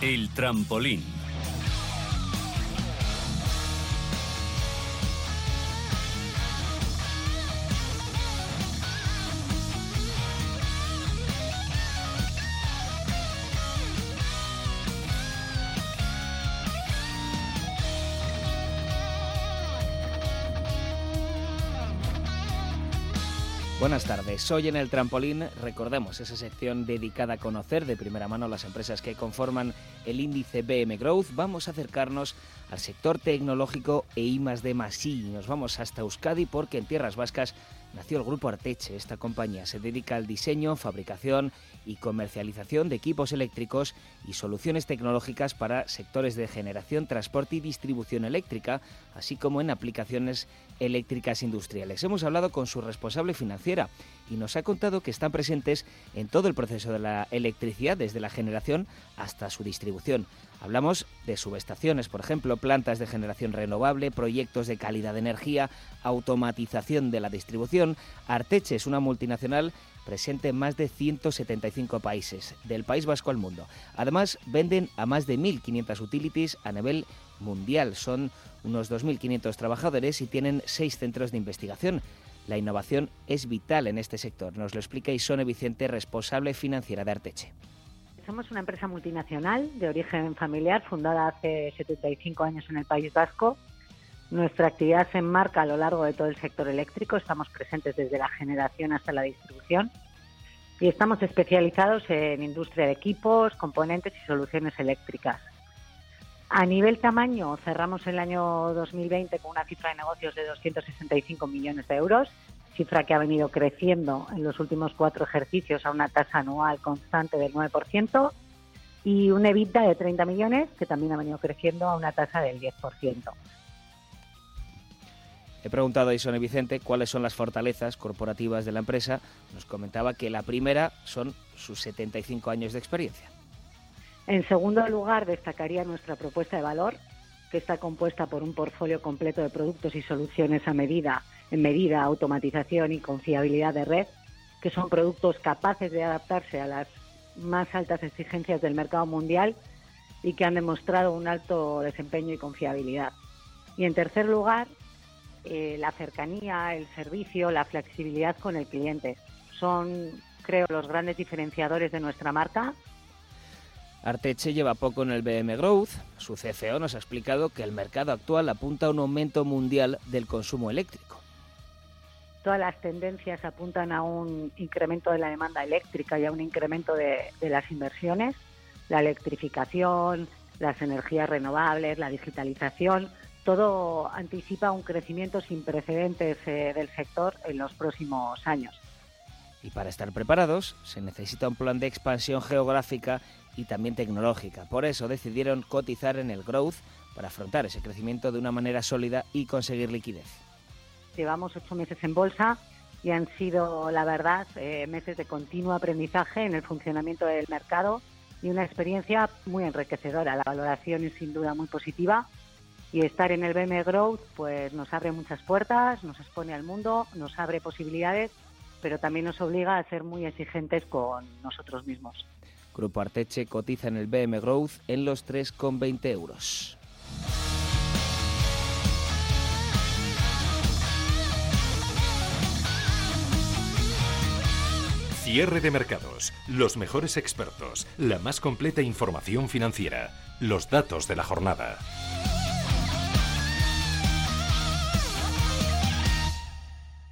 El trampolín. Buenas tardes. Hoy en el trampolín recordemos esa sección dedicada a conocer de primera mano las empresas que conforman el índice BM Growth. Vamos a acercarnos al sector tecnológico e I de Masí. Nos vamos hasta Euskadi porque en tierras vascas nació el grupo Arteche. Esta compañía se dedica al diseño, fabricación y comercialización de equipos eléctricos y soluciones tecnológicas para sectores de generación, transporte y distribución eléctrica, así como en aplicaciones eléctricas industriales. Hemos hablado con su responsable financiera y nos ha contado que están presentes en todo el proceso de la electricidad, desde la generación hasta su distribución. Hablamos de subestaciones, por ejemplo, plantas de generación renovable, proyectos de calidad de energía, automatización de la distribución. Arteche es una multinacional presente en más de 175 países, del País Vasco al mundo. Además, venden a más de 1.500 utilities a nivel mundial. Son unos 2.500 trabajadores y tienen seis centros de investigación. La innovación es vital en este sector. Nos lo explica Isone Vicente, responsable financiera de Arteche. Somos una empresa multinacional de origen familiar fundada hace 75 años en el País Vasco. Nuestra actividad se enmarca a lo largo de todo el sector eléctrico. Estamos presentes desde la generación hasta la distribución y estamos especializados en industria de equipos, componentes y soluciones eléctricas. A nivel tamaño, cerramos el año 2020 con una cifra de negocios de 265 millones de euros, cifra que ha venido creciendo en los últimos cuatro ejercicios a una tasa anual constante del 9%, y un EBITDA de 30 millones, que también ha venido creciendo a una tasa del 10%. He preguntado a Isone Vicente cuáles son las fortalezas corporativas de la empresa. Nos comentaba que la primera son sus 75 años de experiencia. En segundo lugar, destacaría nuestra propuesta de valor, que está compuesta por un portfolio completo de productos y soluciones a medida, en medida, automatización y confiabilidad de red, que son productos capaces de adaptarse a las más altas exigencias del mercado mundial y que han demostrado un alto desempeño y confiabilidad. Y en tercer lugar, eh, la cercanía, el servicio, la flexibilidad con el cliente. Son, creo, los grandes diferenciadores de nuestra marca Arteche lleva poco en el BM Growth. Su CFO nos ha explicado que el mercado actual apunta a un aumento mundial del consumo eléctrico. Todas las tendencias apuntan a un incremento de la demanda eléctrica y a un incremento de, las inversiones. La electrificación, las energías renovables, la digitalización, todo anticipa un crecimiento sin precedentes eh, del sector en los próximos años. Y para estar preparados se necesita un plan de expansión geográfica y también tecnológica. Por eso decidieron cotizar en el Growth para afrontar ese crecimiento de una manera sólida y conseguir liquidez. Llevamos ocho meses en bolsa y han sido, la verdad, eh, meses de continuo aprendizaje en el funcionamiento del mercado y una experiencia muy enriquecedora. La valoración es sin duda muy positiva y estar en el BM Growth pues nos abre muchas puertas, nos expone al mundo, nos abre posibilidades, pero también nos obliga a ser muy exigentes con nosotros mismos. Grupo Arteche cotiza en el BM Growth en los 3,20 euros. Cierre de mercados, los mejores expertos, la más completa información financiera, los datos de la jornada.